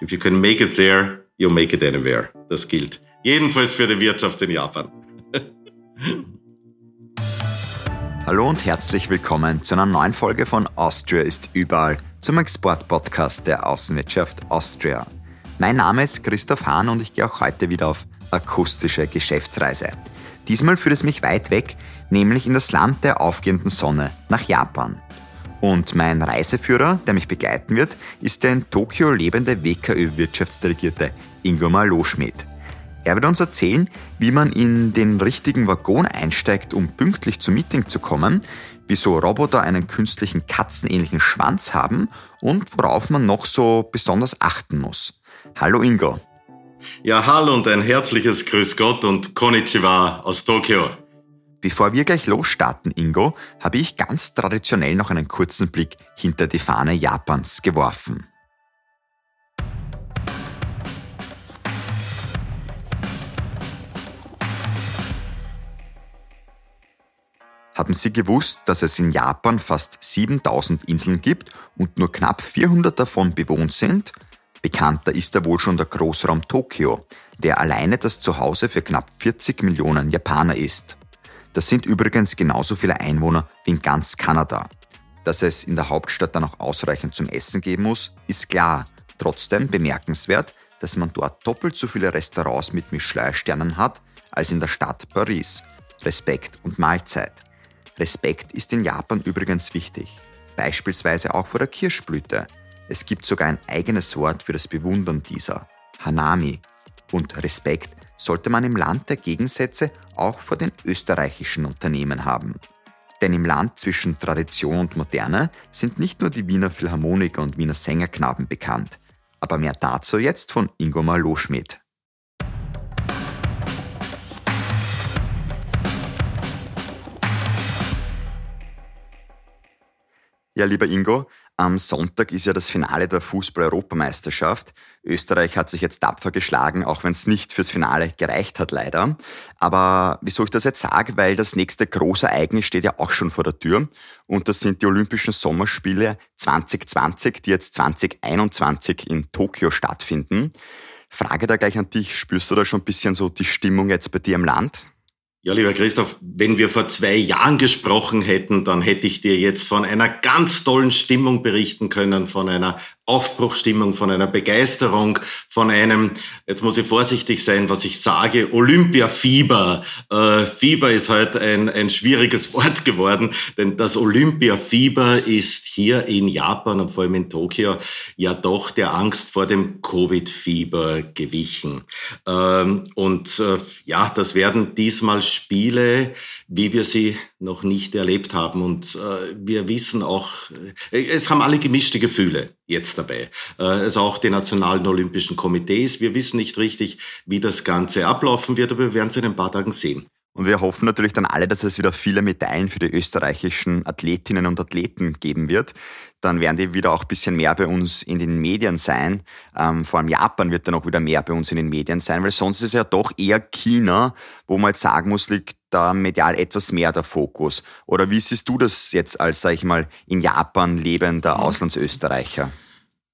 If you can make it there, you make it anywhere. Das gilt jedenfalls für die Wirtschaft in Japan. Hallo und herzlich willkommen zu einer neuen Folge von Austria ist überall zum Export-Podcast der Außenwirtschaft Austria. Mein Name ist Christoph Hahn und ich gehe auch heute wieder auf akustische Geschäftsreise. Diesmal führt es mich weit weg, nämlich in das Land der aufgehenden Sonne, nach Japan. Und mein Reiseführer, der mich begleiten wird, ist der in Tokio lebende WKÖ-Wirtschaftsdelegierte Ingo Maloschmidt. Er wird uns erzählen, wie man in den richtigen Waggon einsteigt, um pünktlich zum Meeting zu kommen, wieso Roboter einen künstlichen katzenähnlichen Schwanz haben und worauf man noch so besonders achten muss. Hallo Ingo. Ja, hallo und ein herzliches Grüß Gott und Konnichiwa aus Tokio. Bevor wir gleich losstarten, Ingo, habe ich ganz traditionell noch einen kurzen Blick hinter die Fahne Japans geworfen. Haben Sie gewusst, dass es in Japan fast 7000 Inseln gibt und nur knapp 400 davon bewohnt sind? Bekannter ist da wohl schon der Großraum Tokio, der alleine das Zuhause für knapp 40 Millionen Japaner ist. Das sind übrigens genauso viele Einwohner wie in ganz Kanada. Dass es in der Hauptstadt dann auch ausreichend zum Essen geben muss, ist klar. Trotzdem bemerkenswert, dass man dort doppelt so viele Restaurants mit Michelin-Sternen hat als in der Stadt Paris. Respekt und Mahlzeit. Respekt ist in Japan übrigens wichtig. Beispielsweise auch vor der Kirschblüte. Es gibt sogar ein eigenes Wort für das Bewundern dieser. Hanami. Und Respekt sollte man im Land der Gegensätze auch vor den österreichischen Unternehmen haben. Denn im Land zwischen Tradition und Moderne sind nicht nur die Wiener Philharmoniker und Wiener Sängerknaben bekannt. Aber mehr dazu jetzt von Ingo Maloschmidt. Ja, lieber Ingo, am Sonntag ist ja das Finale der Fußball-Europameisterschaft. Österreich hat sich jetzt tapfer geschlagen, auch wenn es nicht fürs Finale gereicht hat, leider. Aber wieso ich das jetzt sage, weil das nächste große Ereignis steht ja auch schon vor der Tür. Und das sind die Olympischen Sommerspiele 2020, die jetzt 2021 in Tokio stattfinden. Frage da gleich an dich, spürst du da schon ein bisschen so die Stimmung jetzt bei dir im Land? Ja, lieber Christoph, wenn wir vor zwei Jahren gesprochen hätten, dann hätte ich dir jetzt von einer ganz tollen Stimmung berichten können, von einer Aufbruchstimmung, von einer Begeisterung, von einem, jetzt muss ich vorsichtig sein, was ich sage, Olympiafieber. Äh, Fieber ist heute ein, ein schwieriges Wort geworden, denn das Olympiafieber ist hier in Japan und vor allem in Tokio ja doch der Angst vor dem Covid-Fieber gewichen. Ähm, und äh, ja, das werden diesmal Spiele, wie wir sie noch nicht erlebt haben. Und äh, wir wissen auch, äh, es haben alle gemischte Gefühle jetzt dabei. Also auch die nationalen olympischen Komitees. Wir wissen nicht richtig, wie das Ganze ablaufen wird, aber wir werden es in ein paar Tagen sehen. Und wir hoffen natürlich dann alle, dass es wieder viele Medaillen für die österreichischen Athletinnen und Athleten geben wird. Dann werden die wieder auch ein bisschen mehr bei uns in den Medien sein. Ähm, vor allem Japan wird dann auch wieder mehr bei uns in den Medien sein, weil sonst ist es ja doch eher China, wo man jetzt sagen muss, liegt da medial etwas mehr der Fokus. Oder wie siehst du das jetzt als, sag ich mal, in Japan lebender mhm. Auslandsösterreicher?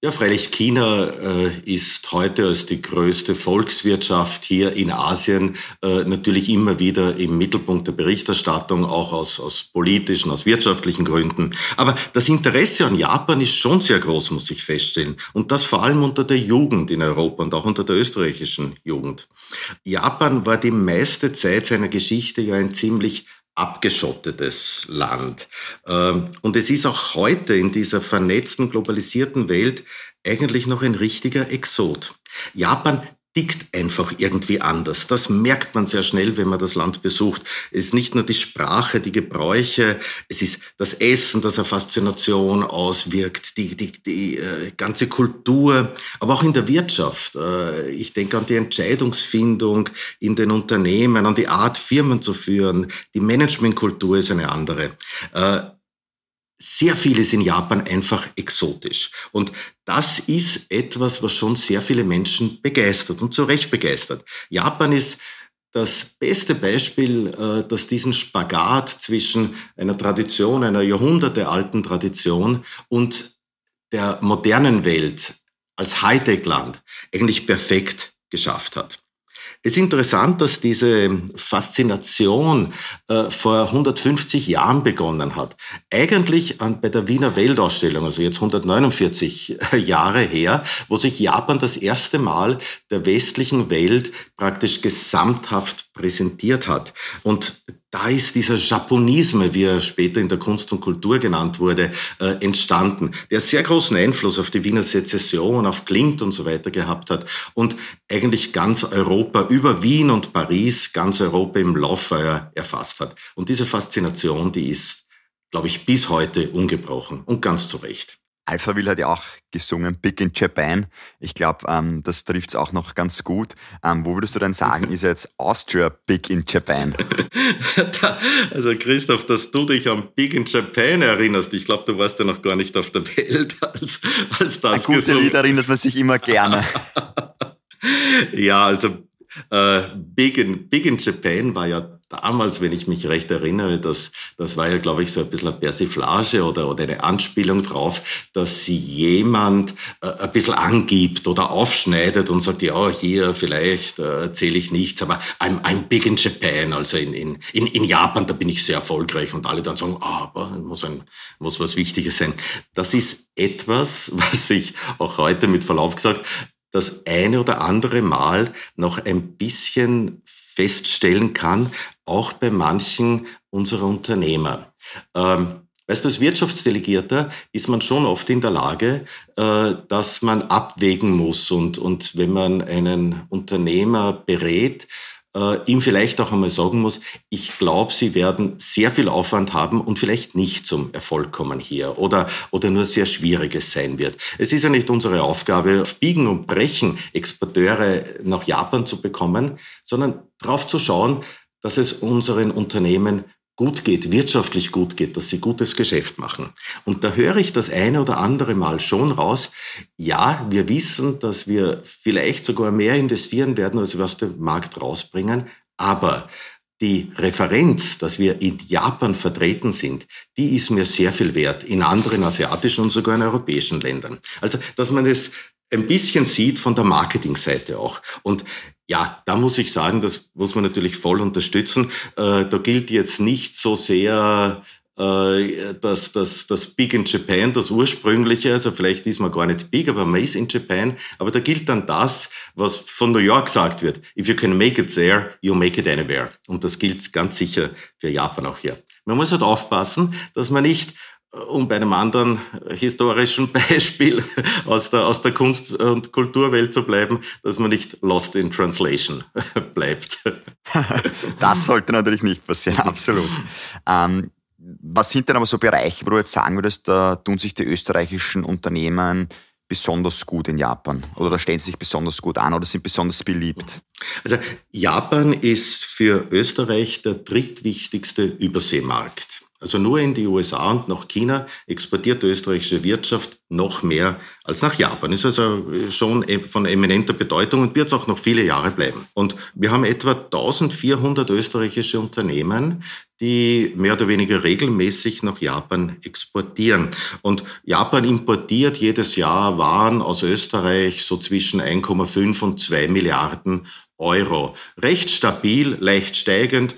Ja, freilich, China äh, ist heute als die größte Volkswirtschaft hier in Asien äh, natürlich immer wieder im Mittelpunkt der Berichterstattung, auch aus, aus politischen, aus wirtschaftlichen Gründen. Aber das Interesse an Japan ist schon sehr groß, muss ich feststellen. Und das vor allem unter der Jugend in Europa und auch unter der österreichischen Jugend. Japan war die meiste Zeit seiner Geschichte ja ein ziemlich abgeschottetes Land. Ähm, und es ist auch heute in dieser vernetzten, globalisierten Welt eigentlich noch ein richtiger Exot. Japan tickt einfach irgendwie anders. Das merkt man sehr schnell, wenn man das Land besucht. Es ist nicht nur die Sprache, die Gebräuche, es ist das Essen, das eine Faszination auswirkt, die, die, die äh, ganze Kultur, aber auch in der Wirtschaft. Äh, ich denke an die Entscheidungsfindung in den Unternehmen, an die Art, Firmen zu führen. Die Managementkultur ist eine andere. Äh, sehr vieles in Japan einfach exotisch. Und das ist etwas, was schon sehr viele Menschen begeistert und zu Recht begeistert. Japan ist das beste Beispiel, äh, dass diesen Spagat zwischen einer Tradition, einer jahrhundertealten Tradition und der modernen Welt als Hightech-Land eigentlich perfekt geschafft hat. Es ist interessant, dass diese Faszination äh, vor 150 Jahren begonnen hat. Eigentlich an, bei der Wiener Weltausstellung, also jetzt 149 Jahre her, wo sich Japan das erste Mal der westlichen Welt praktisch gesamthaft präsentiert hat. Und da ist dieser Japonisme, wie er später in der Kunst und Kultur genannt wurde, äh, entstanden, der sehr großen Einfluss auf die Wiener Sezession, auf Klimt und so weiter gehabt hat und eigentlich ganz Europa über Wien und Paris, ganz Europa im Lauffeuer erfasst hat. Und diese Faszination, die ist, glaube ich, bis heute ungebrochen und ganz zu Recht. Alphaville hat ja auch gesungen, Big in Japan. Ich glaube, ähm, das trifft es auch noch ganz gut. Ähm, wo würdest du denn sagen, ist jetzt Austria Big in Japan? da, also Christoph, dass du dich an Big in Japan erinnerst, ich glaube, du warst ja noch gar nicht auf der Welt, als, als das Ein gutes Lied erinnert man sich immer gerne. ja, also äh, Big, in, Big in Japan war ja damals, wenn ich mich recht erinnere, das, das war ja, glaube ich, so ein bisschen eine Persiflage oder, oder eine Anspielung drauf, dass sie jemand äh, ein bisschen angibt oder aufschneidet und sagt, ja, hier vielleicht äh, erzähle ich nichts, aber I'm, I'm big in Japan, also in, in, in, in Japan, da bin ich sehr erfolgreich und alle dann sagen, ah, aber muss, ein, muss was Wichtiges sein. Das ist etwas, was ich auch heute mit Verlauf gesagt das eine oder andere Mal noch ein bisschen feststellen kann, auch bei manchen unserer Unternehmer. Ähm, Weißt du, als Wirtschaftsdelegierter ist man schon oft in der Lage, äh, dass man abwägen muss. Und, und wenn man einen Unternehmer berät, äh, ihm vielleicht auch einmal sagen muss, ich glaube, Sie werden sehr viel Aufwand haben und vielleicht nicht zum Erfolg kommen hier oder, oder nur sehr Schwieriges sein wird. Es ist ja nicht unsere Aufgabe, auf Biegen und Brechen Exporteure nach Japan zu bekommen, sondern darauf zu schauen, dass es unseren Unternehmen gut geht, wirtschaftlich gut geht, dass sie gutes Geschäft machen. Und da höre ich das eine oder andere Mal schon raus, ja, wir wissen, dass wir vielleicht sogar mehr investieren werden, als wir aus dem Markt rausbringen, aber die Referenz, dass wir in Japan vertreten sind, die ist mir sehr viel wert, in anderen asiatischen und sogar in europäischen Ländern. Also, dass man es ein bisschen sieht von der Marketingseite auch. Und ja, da muss ich sagen, das muss man natürlich voll unterstützen. Äh, da gilt jetzt nicht so sehr äh, das, das, das Big in Japan, das ursprüngliche, also vielleicht ist man gar nicht big, aber man ist in Japan. Aber da gilt dann das, was von New York gesagt wird. If you can make it there, you make it anywhere. Und das gilt ganz sicher für Japan auch hier. Man muss halt aufpassen, dass man nicht um bei einem anderen historischen Beispiel aus der, aus der Kunst- und Kulturwelt zu bleiben, dass man nicht lost in translation bleibt. Das sollte natürlich nicht passieren, absolut. Ähm, was sind denn aber so Bereiche, wo du jetzt sagen würdest, da tun sich die österreichischen Unternehmen besonders gut in Japan oder da stellen sie sich besonders gut an oder sind besonders beliebt? Also Japan ist für Österreich der drittwichtigste Überseemarkt. Also nur in die USA und nach China exportiert die österreichische Wirtschaft noch mehr als nach Japan. Ist also schon e- von eminenter Bedeutung und wird es auch noch viele Jahre bleiben. Und wir haben etwa 1400 österreichische Unternehmen, die mehr oder weniger regelmäßig nach Japan exportieren. Und Japan importiert jedes Jahr Waren aus Österreich so zwischen 1,5 und 2 Milliarden Euro. Recht stabil, leicht steigend,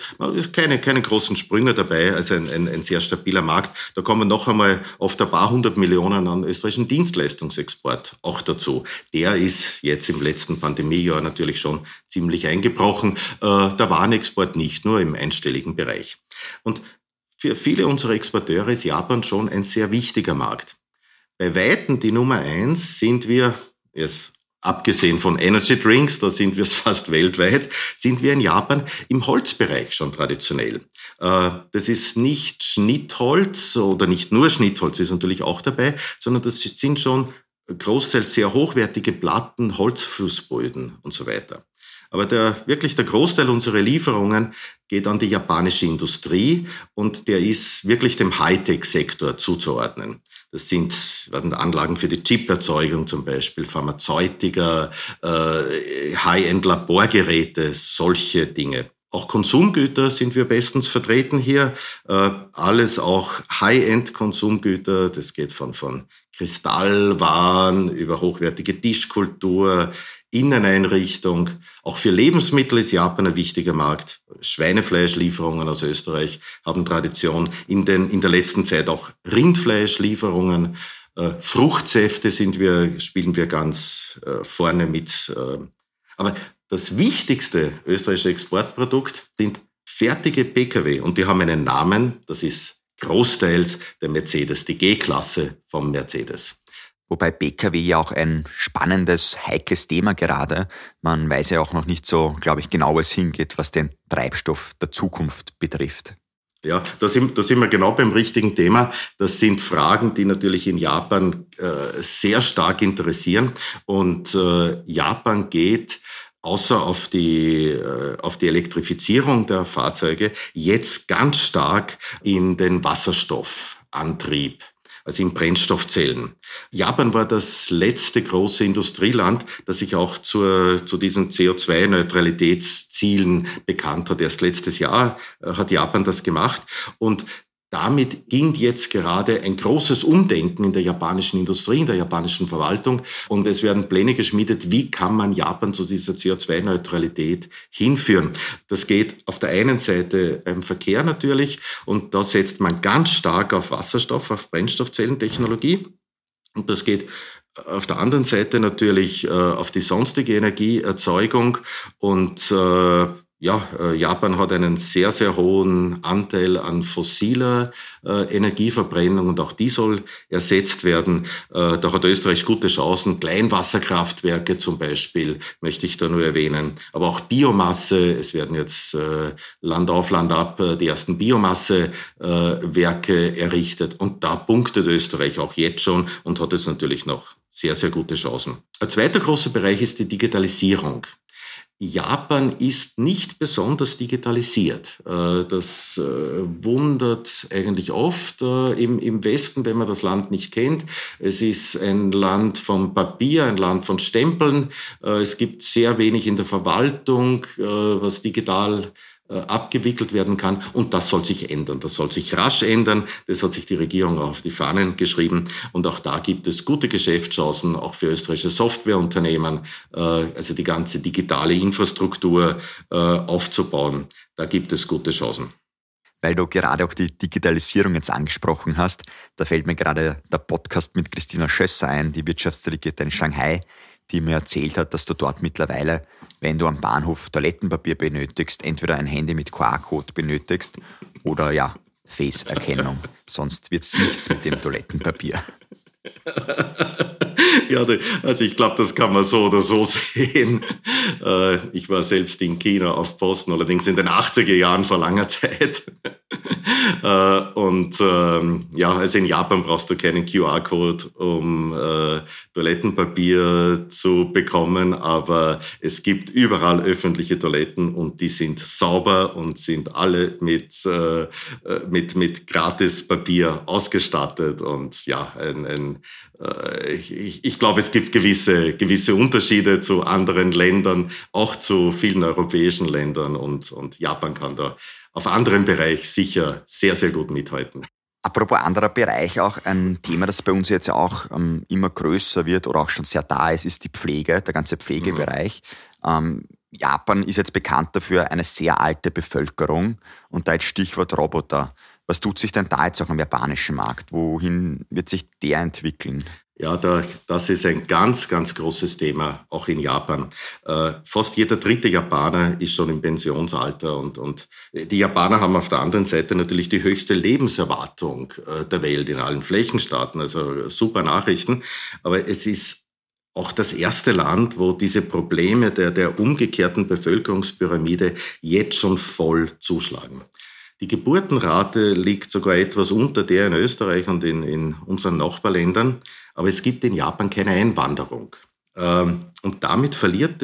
keine, keine großen Sprünge dabei, also ein, ein, ein sehr stabiler Markt. Da kommen noch einmal oft ein paar hundert Millionen an österreichischen Dienstleistungsexport auch dazu. Der ist jetzt im letzten Pandemiejahr natürlich schon ziemlich eingebrochen. Äh, der Warenexport nicht nur im einstelligen Bereich. Und für viele unserer Exporteure ist Japan schon ein sehr wichtiger Markt. Bei Weitem die Nummer eins sind wir, jetzt abgesehen von Energy Drinks, da sind wir es fast weltweit, sind wir in Japan im Holzbereich schon traditionell. Äh, das ist nicht Schnittholz oder nicht nur Schnittholz, ist natürlich auch dabei, sondern das sind schon großteils sehr hochwertige Platten, Holzfußböden und so weiter. Aber der, wirklich der Großteil unserer Lieferungen geht an die japanische Industrie und der ist wirklich dem Hightech-Sektor zuzuordnen. Das sind Anlagen für die Chip-Erzeugung zum Beispiel, Pharmazeutika, äh, High-End-Laborgeräte, solche Dinge. Auch Konsumgüter sind wir bestens vertreten hier. Äh, alles auch High-End-Konsumgüter. Das geht von, von Kristallwaren über hochwertige Tischkultur, Inneneinrichtung. Auch für Lebensmittel ist Japan ein wichtiger Markt. Schweinefleischlieferungen aus Österreich haben Tradition. In, den, in der letzten Zeit auch Rindfleischlieferungen. Äh, Fruchtsäfte sind wir, spielen wir ganz äh, vorne mit. Äh. Aber das wichtigste österreichische Exportprodukt sind fertige Pkw und die haben einen Namen, das ist großteils der Mercedes, die G-Klasse vom Mercedes. Wobei Pkw ja auch ein spannendes, heikles Thema gerade. Man weiß ja auch noch nicht so, glaube ich, genau, wo es hingeht, was den Treibstoff der Zukunft betrifft. Ja, da sind, da sind wir genau beim richtigen Thema. Das sind Fragen, die natürlich in Japan äh, sehr stark interessieren. Und äh, Japan geht außer auf die, äh, auf die Elektrifizierung der Fahrzeuge jetzt ganz stark in den Wasserstoffantrieb in Brennstoffzellen. Japan war das letzte große Industrieland, das sich auch zur, zu diesen CO2-Neutralitätszielen bekannt hat. Erst letztes Jahr äh, hat Japan das gemacht. Und damit ging jetzt gerade ein großes Umdenken in der japanischen Industrie, in der japanischen Verwaltung. Und es werden Pläne geschmiedet, wie kann man Japan zu dieser CO2-Neutralität hinführen. Das geht auf der einen Seite beim Verkehr natürlich. Und da setzt man ganz stark auf Wasserstoff, auf Brennstoffzellentechnologie. Und das geht auf der anderen Seite natürlich äh, auf die sonstige Energieerzeugung und äh, ja, äh, Japan hat einen sehr, sehr hohen Anteil an fossiler äh, Energieverbrennung und auch die soll ersetzt werden. Äh, da hat Österreich gute Chancen. Kleinwasserkraftwerke zum Beispiel möchte ich da nur erwähnen. Aber auch Biomasse. Es werden jetzt Land auf, Land ab die ersten Biomassewerke errichtet. Und da punktet Österreich auch jetzt schon und hat jetzt natürlich noch sehr, sehr gute Chancen. Ein zweiter großer Bereich ist die Digitalisierung. Japan ist nicht besonders digitalisiert. Äh, das äh, wundert eigentlich oft äh, im Westen, wenn man das Land nicht kennt. Es ist ein Land vom Papier, ein Land von Stempeln. Es gibt sehr wenig in der Verwaltung, was digital abgewickelt werden kann. Und das soll sich ändern. Das soll sich rasch ändern. Das hat sich die Regierung auch auf die Fahnen geschrieben. Und auch da gibt es gute Geschäftschancen, auch für österreichische Softwareunternehmen, äh, also die ganze digitale Infrastruktur äh, aufzubauen. Da gibt es gute Chancen. Weil du gerade auch die Digitalisierung jetzt angesprochen hast, da fällt mir gerade der Podcast mit Christina Schösser ein, die Wirtschaftsdelegierte in Shanghai, die mir erzählt hat, dass du dort mittlerweile, wenn du am Bahnhof Toilettenpapier benötigst, entweder ein Handy mit QR-Code benötigst oder ja, Face-Erkennung. Sonst wird es nichts mit dem Toilettenpapier. ja, also ich glaube, das kann man so oder so sehen. Äh, ich war selbst in China auf Posten, allerdings in den 80er Jahren vor langer Zeit. Äh, und ähm, ja, also in Japan brauchst du keinen QR-Code, um äh, Toilettenpapier zu bekommen, aber es gibt überall öffentliche Toiletten und die sind sauber und sind alle mit, mit, mit Gratispapier ausgestattet und ja, ein, ein äh, ich, ich, glaube, es gibt gewisse, gewisse Unterschiede zu anderen Ländern, auch zu vielen europäischen Ländern und, und Japan kann da auf anderen Bereich sicher sehr, sehr gut mithalten. Apropos anderer Bereich, auch ein Thema, das bei uns jetzt auch ähm, immer größer wird oder auch schon sehr da ist, ist die Pflege, der ganze Pflegebereich. Mhm. Ähm, Japan ist jetzt bekannt dafür eine sehr alte Bevölkerung und da jetzt Stichwort Roboter. Was tut sich denn da jetzt auch am japanischen Markt? Wohin wird sich der entwickeln? Ja, da, das ist ein ganz, ganz großes Thema, auch in Japan. Äh, fast jeder dritte Japaner ist schon im Pensionsalter und, und die Japaner haben auf der anderen Seite natürlich die höchste Lebenserwartung äh, der Welt in allen Flächenstaaten, also super Nachrichten. Aber es ist auch das erste Land, wo diese Probleme der, der umgekehrten Bevölkerungspyramide jetzt schon voll zuschlagen. Die Geburtenrate liegt sogar etwas unter der in Österreich und in, in unseren Nachbarländern, aber es gibt in Japan keine Einwanderung. Ähm, und damit verliert,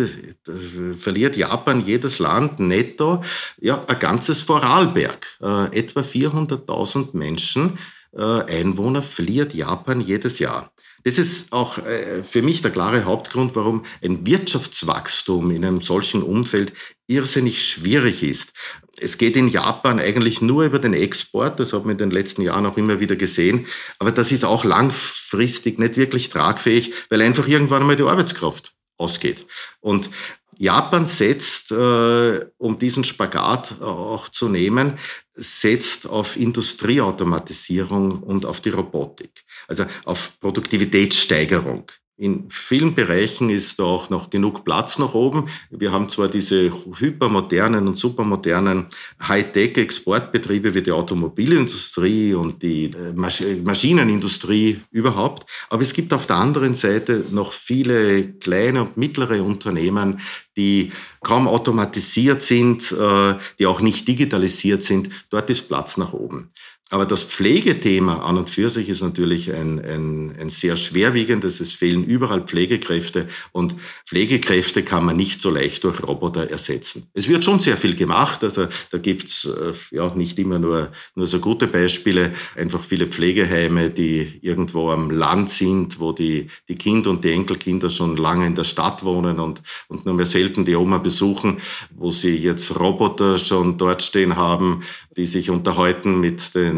verliert Japan jedes Land netto ja, ein ganzes Vorarlberg. Äh, etwa 400.000 Menschen, äh, Einwohner, verliert Japan jedes Jahr. Das ist auch äh, für mich der klare Hauptgrund, warum ein Wirtschaftswachstum in einem solchen Umfeld irrsinnig schwierig ist. Es geht in Japan eigentlich nur über den Export, das hat man in den letzten Jahren auch immer wieder gesehen, aber das ist auch langfristig nicht wirklich tragfähig, weil einfach irgendwann einmal die Arbeitskraft ausgeht. Und Japan setzt, äh, um diesen Spagat auch zu nehmen, setzt auf Industrieautomatisierung und auf die Robotik, also auf Produktivitätssteigerung. In vielen Bereichen ist auch noch genug Platz nach oben. Wir haben zwar diese hypermodernen und supermodernen Hightech-Exportbetriebe wie die Automobilindustrie und die äh, Maschinenindustrie überhaupt, aber es gibt auf der anderen Seite noch viele kleine und mittlere Unternehmen, die kaum automatisiert sind, äh, die auch nicht digitalisiert sind. Dort ist Platz nach oben. Aber das Pflegethema an und für sich ist natürlich ein, ein, ein sehr schwerwiegendes. Es fehlen überall Pflegekräfte und Pflegekräfte kann man nicht so leicht durch Roboter ersetzen. Es wird schon sehr viel gemacht. Also da gibt's äh, ja nicht immer nur, nur so gute Beispiele. Einfach viele Pflegeheime, die irgendwo am Land sind, wo die, die Kinder und die Enkelkinder schon lange in der Stadt wohnen und, und nur mehr selten die Oma besuchen, wo sie jetzt Roboter schon dort stehen haben, die sich unterhalten mit den,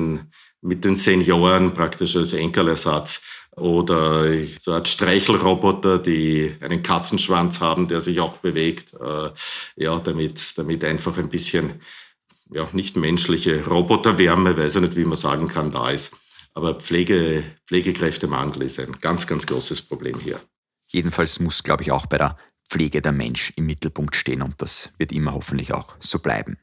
mit den Senioren praktisch als Enkelersatz oder so eine Art Streichelroboter, die einen Katzenschwanz haben, der sich auch bewegt, äh, ja, damit, damit einfach ein bisschen, ja, nicht menschliche Roboterwärme, weiß ich nicht, wie man sagen kann, da ist. Aber Pflege, Pflegekräftemangel ist ein ganz, ganz großes Problem hier. Jedenfalls muss, glaube ich, auch bei der Pflege der Mensch im Mittelpunkt stehen und das wird immer hoffentlich auch so bleiben.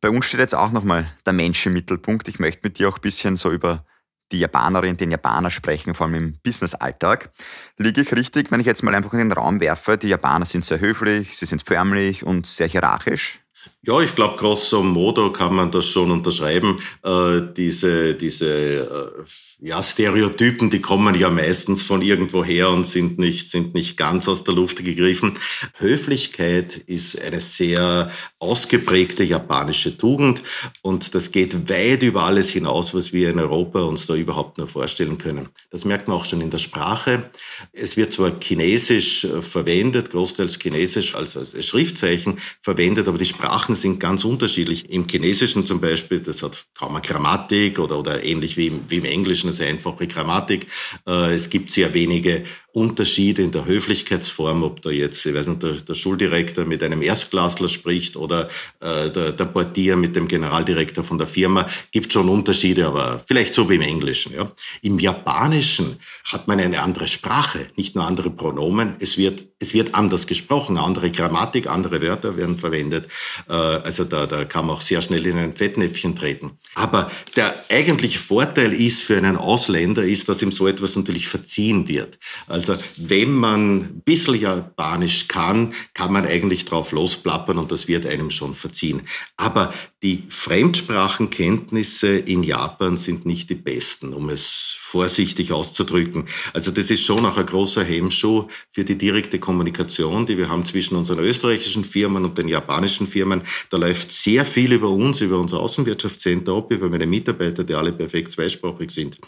Bei uns steht jetzt auch nochmal der Mensch im Mittelpunkt. Ich möchte mit dir auch ein bisschen so über die Japanerin, den Japaner sprechen, vor allem im Business-Alltag. Liege ich richtig, wenn ich jetzt mal einfach in den Raum werfe, die Japaner sind sehr höflich, sie sind förmlich und sehr hierarchisch? Ja, ich glaube, grosso modo kann man das schon unterschreiben. Äh, diese diese äh, ja, Stereotypen, die kommen ja meistens von irgendwoher und sind nicht, sind nicht ganz aus der Luft gegriffen. Höflichkeit ist eine sehr ausgeprägte japanische Tugend und das geht weit über alles hinaus, was wir in Europa uns da überhaupt nur vorstellen können. Das merkt man auch schon in der Sprache. Es wird zwar Chinesisch äh, verwendet, großteils Chinesisch als, als Schriftzeichen verwendet, aber die Sprachen sind ganz unterschiedlich. Im Chinesischen zum Beispiel, das hat kaum eine Grammatik oder, oder ähnlich wie im, wie im Englischen eine sehr einfache Grammatik. Äh, es gibt sehr wenige Unterschiede in der Höflichkeitsform, ob da jetzt, ich weiß nicht, der, der Schuldirektor mit einem Erstklassler spricht oder äh, der, der Portier mit dem Generaldirektor von der Firma, gibt schon Unterschiede, aber vielleicht so wie im Englischen. Ja. Im Japanischen hat man eine andere Sprache, nicht nur andere Pronomen, es wird, es wird anders gesprochen, andere Grammatik, andere Wörter werden verwendet. Äh, also da, da kann man auch sehr schnell in ein Fettnäpfchen treten. Aber der eigentliche Vorteil ist für einen Ausländer, ist, dass ihm so etwas natürlich verziehen wird. Also also wenn man ein bisschen Japanisch kann, kann man eigentlich drauf losplappern und das wird einem schon verziehen. Aber die Fremdsprachenkenntnisse in Japan sind nicht die besten, um es vorsichtig auszudrücken. Also das ist schon auch ein großer Hemmschuh für die direkte Kommunikation, die wir haben zwischen unseren österreichischen Firmen und den japanischen Firmen. Da läuft sehr viel über uns, über unser Außenwirtschaftscenter ab, über meine Mitarbeiter, die alle perfekt zweisprachig sind.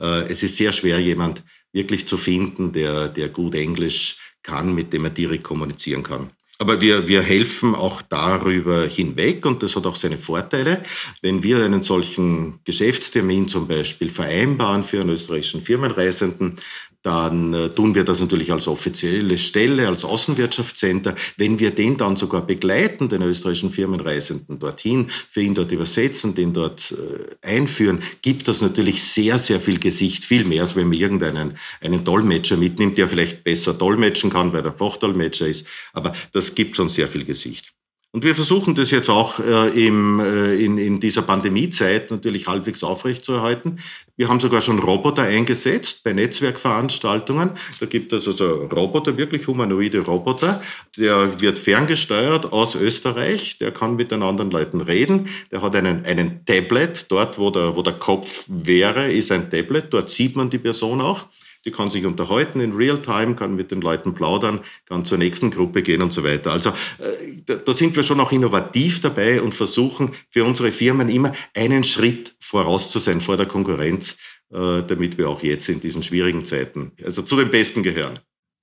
Äh, es ist sehr schwer, jemand wirklich zu finden, der, der gut Englisch kann, mit dem er direkt kommunizieren kann. Aber wir, wir helfen auch darüber hinweg und das hat auch seine Vorteile. Wenn wir einen solchen Geschäftstermin zum Beispiel vereinbaren für einen österreichischen Firmenreisenden, dann äh, tun wir das natürlich als offizielle Stelle, als Außenwirtschaftscenter. Wenn wir den dann sogar begleiten, den österreichischen Firmenreisenden dorthin, für ihn dort übersetzen, den dort äh, einführen, gibt das natürlich sehr, sehr viel Gesicht, viel mehr, als wenn man irgendeinen einen Dolmetscher mitnimmt, der vielleicht besser dolmetschen kann, weil er Fachdolmetscher ist. Aber das gibt schon sehr viel Gesicht. Und wir versuchen das jetzt auch äh, im, äh, in, in dieser Pandemiezeit natürlich halbwegs aufrechtzuerhalten. Wir haben sogar schon Roboter eingesetzt bei Netzwerkveranstaltungen. Da gibt es also Roboter, wirklich humanoide Roboter. Der wird ferngesteuert aus Österreich. Der kann mit den anderen Leuten reden. Der hat einen, einen Tablet. Dort, wo der, wo der Kopf wäre, ist ein Tablet. Dort sieht man die Person auch die kann sich unterhalten in Realtime, kann mit den Leuten plaudern, kann zur nächsten Gruppe gehen und so weiter. Also äh, da, sind wir schon auch innovativ dabei und versuchen für unsere Firmen immer einen Schritt voraus zu sein vor der Konkurrenz äh, damit wir auch jetzt in diesen schwierigen Zeiten also zu den Besten gehören.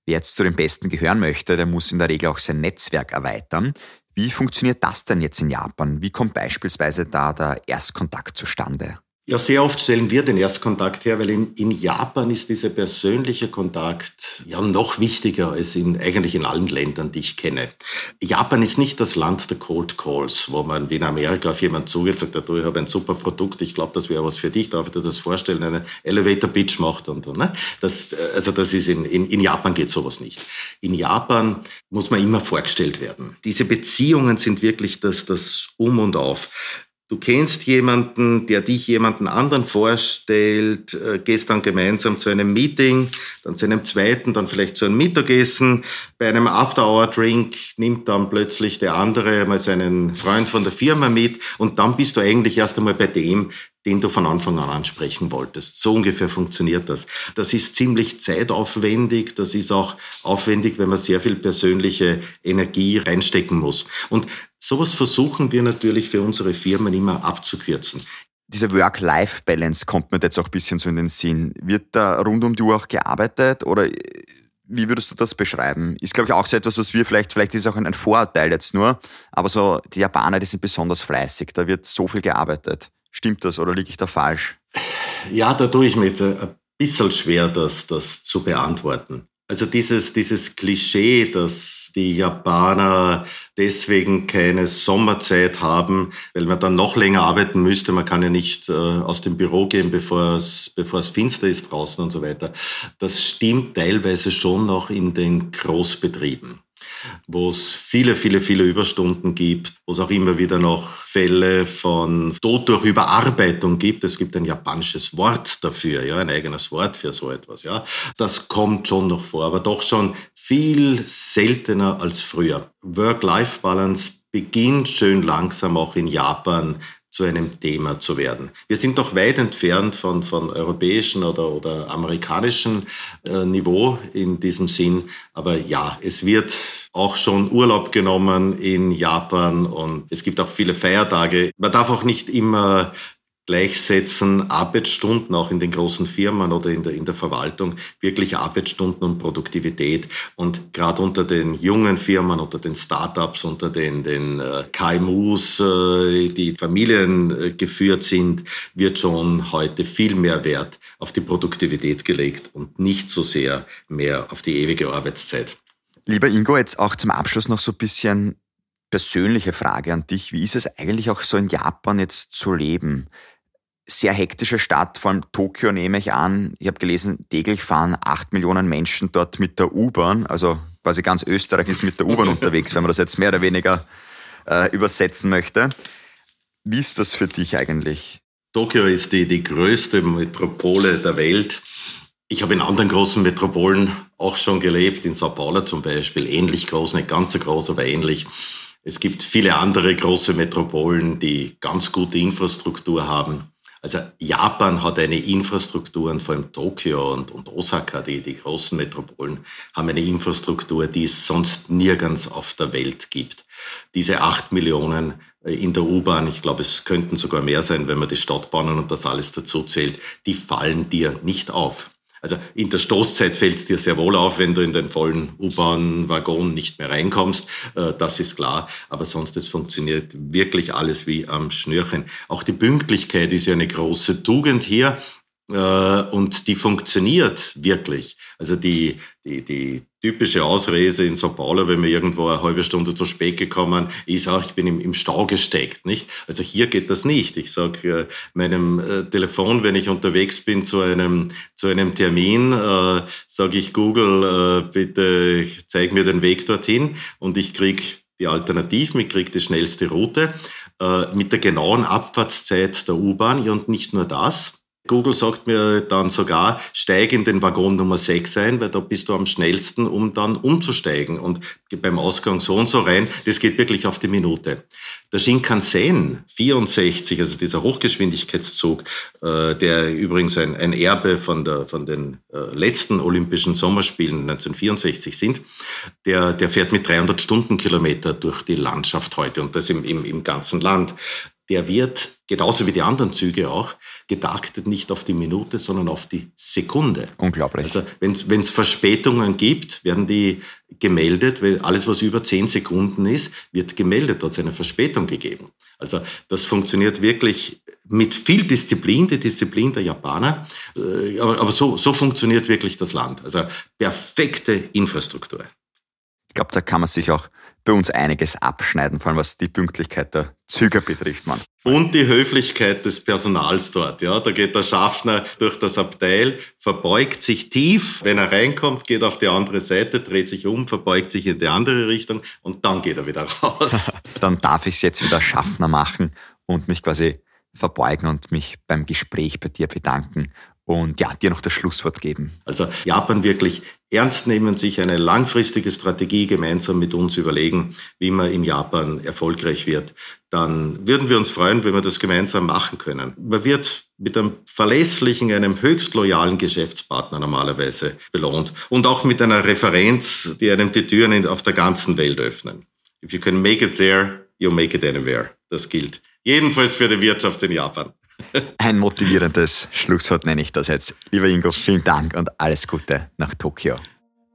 Wer jetzt zu den Besten gehören möchte, der muss in der Regel auch sein Netzwerk erweitern. Wie funktioniert das denn jetzt in Japan? Wie kommt beispielsweise da der Erstkontakt zustande? Ja, sehr oft stellen wir den Erstkontakt her, weil in, in, Japan ist dieser persönliche Kontakt ja noch wichtiger als in, eigentlich in allen Ländern, die ich kenne. Japan ist nicht das Land der Cold Calls, wo man wie in Amerika auf jemanden zugeht und sagt, du, ich habe ein super Produkt, ich glaube, das wäre was für dich, darf ich dir das vorstellen, einen Elevator Pitch macht und, und ne? das, also das ist in, in, in Japan geht sowas nicht. In Japan muss man immer vorgestellt werden. Diese Beziehungen sind wirklich das, das Um und Auf. Du kennst jemanden, der dich jemanden anderen vorstellt, äh, gehst dann gemeinsam zu einem Meeting, dann zu einem zweiten, dann vielleicht zu einem Mittagessen. Bei einem After-Hour-Drink nimmt dann plötzlich der andere mal seinen Freund von der Firma mit und dann bist du eigentlich erst einmal bei dem, den du von Anfang an ansprechen wolltest. So ungefähr funktioniert das. Das ist ziemlich zeitaufwendig, das ist auch aufwendig, wenn man sehr viel persönliche Energie reinstecken muss. Und sowas versuchen wir natürlich für unsere Firmen immer abzukürzen. Diese Work-Life-Balance kommt mir jetzt auch ein bisschen so in den Sinn. Wird da rund um die Uhr auch gearbeitet oder wie würdest du das beschreiben? Ist, glaube ich, auch so etwas, was wir vielleicht, vielleicht ist es auch ein Vorurteil jetzt nur, aber so die Japaner, die sind besonders fleißig, da wird so viel gearbeitet. Stimmt das oder liege ich da falsch? Ja, da tue ich mir jetzt ein bisschen schwer, das, das zu beantworten. Also dieses, dieses Klischee, dass die Japaner deswegen keine Sommerzeit haben, weil man dann noch länger arbeiten müsste. Man kann ja nicht äh, aus dem Büro gehen, bevor es, bevor es finster ist draußen und so weiter. Das stimmt teilweise schon noch in den Großbetrieben wo es viele, viele, viele Überstunden gibt, wo es auch immer wieder noch Fälle von Tod durch Überarbeitung gibt. Es gibt ein japanisches Wort dafür, ja, ein eigenes Wort für so etwas, ja. Das kommt schon noch vor, aber doch schon viel seltener als früher. Work-Life-Balance beginnt schön langsam auch in Japan zu einem Thema zu werden. Wir sind noch weit entfernt von, von europäischen oder, oder amerikanischen äh, Niveau in diesem Sinn. Aber ja, es wird auch schon Urlaub genommen in Japan und es gibt auch viele Feiertage. Man darf auch nicht immer gleichsetzen, Arbeitsstunden auch in den großen Firmen oder in der, in der Verwaltung, wirklich Arbeitsstunden und Produktivität. Und gerade unter den jungen Firmen, unter den Startups, unter den, den äh, KMUs, äh, die familiengeführt sind, wird schon heute viel mehr Wert auf die Produktivität gelegt und nicht so sehr mehr auf die ewige Arbeitszeit. Lieber Ingo, jetzt auch zum Abschluss noch so ein bisschen persönliche Frage an dich. Wie ist es eigentlich auch so in Japan jetzt zu leben? Sehr hektische Stadt, vor allem Tokio nehme ich an. Ich habe gelesen, täglich fahren acht Millionen Menschen dort mit der U-Bahn. Also quasi ganz Österreich ist mit der U-Bahn unterwegs, wenn man das jetzt mehr oder weniger äh, übersetzen möchte. Wie ist das für dich eigentlich? Tokio ist die, die größte Metropole der Welt. Ich habe in anderen großen Metropolen auch schon gelebt, in Sao Paulo zum Beispiel, ähnlich groß, nicht ganz so groß, aber ähnlich. Es gibt viele andere große Metropolen, die ganz gute Infrastruktur haben. Also Japan hat eine Infrastruktur, und vor allem Tokio und, und Osaka, die, die großen Metropolen, haben eine Infrastruktur, die es sonst nirgends auf der Welt gibt. Diese acht Millionen äh, in der U-Bahn, ich glaube, es könnten sogar mehr sein, wenn man die Stadtbahnen und das alles dazu zählt, die fallen dir nicht auf. Also in der Stoßzeit fällt es dir sehr wohl auf, wenn du in den vollen U-Bahn-Waggon nicht mehr reinkommst. Äh, das ist klar. Aber sonst, es funktioniert wirklich alles wie am Schnürchen. Auch die Pünktlichkeit ist ja eine große Tugend hier. Äh, und die funktioniert wirklich. Also die, die, die typische Ausrede in Sao Paulo, wenn wir irgendwo eine halbe Stunde zu spät gekommen, ist auch, ich bin im, im Stau gesteckt, nicht? Also hier geht das nicht. Ich sage äh, meinem äh, Telefon, wenn ich unterwegs bin zu einem, zu einem Termin, äh, sage ich Google, äh, bitte zeig mir den Weg dorthin und ich krieg die Alternativen, ich krieg die schnellste Route äh, mit der genauen Abfahrtszeit der U-Bahn und nicht nur das, Google sagt mir dann sogar, steig in den Waggon Nummer 6 ein, weil da bist du am schnellsten, um dann umzusteigen. Und beim Ausgang so und so rein, das geht wirklich auf die Minute. Der Shinkansen 64, also dieser Hochgeschwindigkeitszug, äh, der übrigens ein, ein, Erbe von, der, von den äh, letzten Olympischen Sommerspielen 1964 sind, der, der fährt mit 300 Stundenkilometer durch die Landschaft heute und das im, im, im ganzen Land der wird, genauso wie die anderen Züge auch, getaktet nicht auf die Minute, sondern auf die Sekunde. Unglaublich. Also wenn es Verspätungen gibt, werden die gemeldet, weil alles, was über zehn Sekunden ist, wird gemeldet, hat es eine Verspätung gegeben. Also das funktioniert wirklich mit viel Disziplin, die Disziplin der Japaner. Äh, aber, aber so, so funktioniert wirklich das Land. Also perfekte Infrastruktur. Ich glaube, da kann man sich auch bei uns einiges abschneiden, vor allem was die Pünktlichkeit der Züge betrifft. Man. Und die Höflichkeit des Personals dort. Ja, da geht der Schaffner durch das Abteil, verbeugt sich tief. Wenn er reinkommt, geht auf die andere Seite, dreht sich um, verbeugt sich in die andere Richtung und dann geht er wieder raus. dann darf ich es jetzt wieder Schaffner machen und mich quasi verbeugen und mich beim Gespräch bei dir bedanken und ja, dir noch das Schlusswort geben. Also Japan wirklich ernst nehmen, sich eine langfristige Strategie gemeinsam mit uns überlegen, wie man in Japan erfolgreich wird, dann würden wir uns freuen, wenn wir das gemeinsam machen können. Man wird mit einem verlässlichen, einem höchst loyalen Geschäftspartner normalerweise belohnt und auch mit einer Referenz, die einem die Türen auf der ganzen Welt öffnen. If you can make it there, you make it anywhere. Das gilt. Jedenfalls für die Wirtschaft in Japan. Ein motivierendes Schlusswort nenne ich das jetzt. Lieber Ingo, vielen Dank und alles Gute nach Tokio.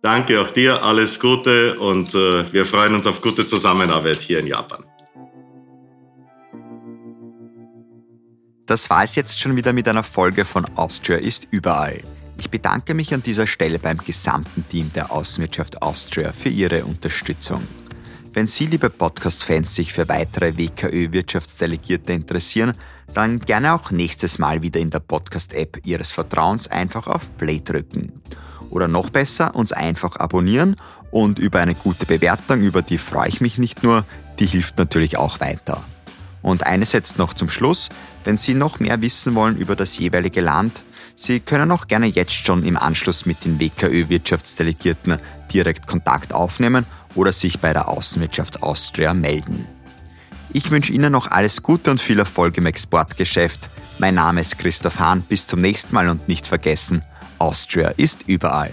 Danke auch dir, alles Gute und äh, wir freuen uns auf gute Zusammenarbeit hier in Japan. Das war es jetzt schon wieder mit einer Folge von Austria ist überall. Ich bedanke mich an dieser Stelle beim gesamten Team der Außenwirtschaft Austria für ihre Unterstützung. Wenn Sie, liebe Podcast-Fans, sich für weitere WKÖ-Wirtschaftsdelegierte interessieren, dann gerne auch nächstes Mal wieder in der Podcast-App Ihres Vertrauens einfach auf Play drücken. Oder noch besser, uns einfach abonnieren und über eine gute Bewertung, über die freue ich mich nicht nur, die hilft natürlich auch weiter. Und eines jetzt noch zum Schluss, wenn Sie noch mehr wissen wollen über das jeweilige Land, Sie können auch gerne jetzt schon im Anschluss mit den WKÖ-Wirtschaftsdelegierten direkt Kontakt aufnehmen oder sich bei der Außenwirtschaft Austria melden. Ich wünsche Ihnen noch alles Gute und viel Erfolg im Exportgeschäft. Mein Name ist Christoph Hahn. Bis zum nächsten Mal und nicht vergessen, Austria ist überall.